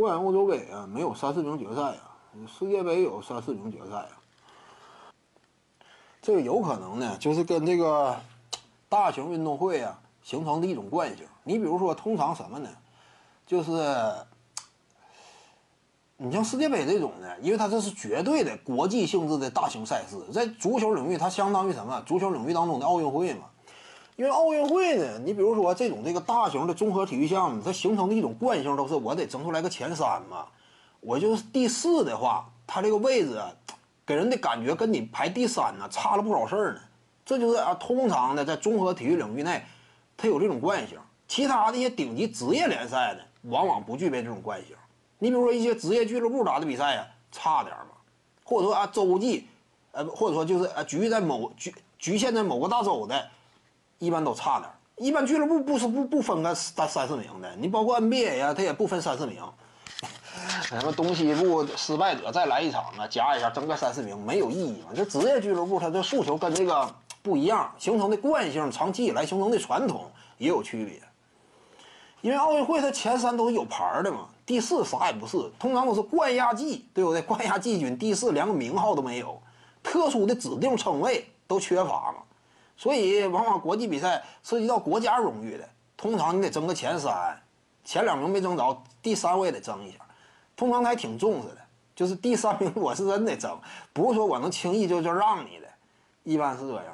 冠、欧洲杯啊，没有三四名决赛啊，世界杯有三四名决赛啊。这个有可能呢，就是跟这个大型运动会啊形成的一种惯性。你比如说，通常什么呢？就是你像世界杯这种的，因为它这是绝对的国际性质的大型赛事，在足球领域，它相当于什么？足球领域当中的奥运会嘛。因为奥运会呢，你比如说这种这个大型的综合体育项目，它形成的一种惯性都是我得争出来个前三嘛。我就是第四的话，它这个位置啊，给人的感觉跟你排第三呢差了不少事儿呢。这就是啊，通常的在综合体育领域内，它有这种惯性。其他的一些顶级职业联赛呢，往往不具备这种惯性。你比如说一些职业俱乐部打的比赛呀，差点嘛，或者说啊洲际，呃，或者说就是啊局在某局局限在某个大洲的。一般都差点一般俱乐部不是不不分个三三四名的，你包括 NBA 呀，他也不分三四名。什么东西部失败者再来一场啊，加一下争个三四名没有意义嘛？这职业俱乐部它的诉求跟这个不一样，形成的惯性，长期以来形成的传统也有区别。因为奥运会它前三都是有牌的嘛，第四啥也不是，通常都是冠亚季，对不对？冠亚季军，第四连个名号都没有，特殊的指定称谓都缺乏嘛。所以，往往国际比赛涉及到国家荣誉的，通常你得争个前三，前两名没争着，第三我也得争一下。通常还挺重视的，就是第三名我是真得争，不是说我能轻易就就让你的，一般是这样。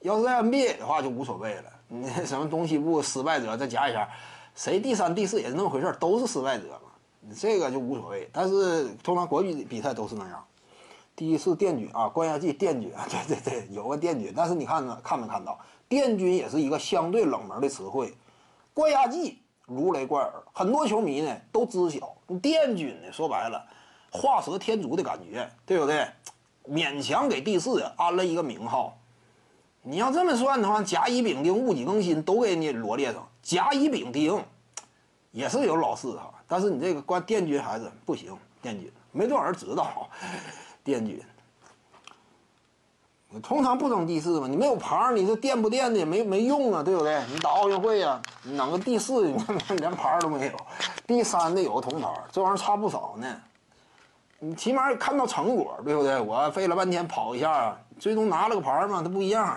要是在 NBA 的话就无所谓了，你 什么东西部失败者再加一下，谁第三、第四也是那么回事都是失败者嘛，这个就无所谓。但是通常国际比赛都是那样。第一次电军啊，冠亚季殿军啊，对对对，有个殿军，但是你看呢，看没看到？殿军也是一个相对冷门的词汇，冠亚季如雷贯耳，很多球迷呢都知晓。殿军呢，说白了，画蛇添足的感觉，对不对？勉强给第四安了一个名号。你要这么算的话，甲乙丙丁戊己庚辛都给你罗列上，甲乙丙丁也是有老四哈，但是你这个冠殿军还是不行，殿军没多少人知道。垫军，通常不整第四嘛，你没有牌，你这垫不垫的也没没用啊，对不对？你打奥运会呀，你整个第四，你 连牌都没有，第三的有个铜牌，这玩意儿差不少呢。你起码看到成果，对不对？我费了半天跑一下，最终拿了个牌嘛，它不一样。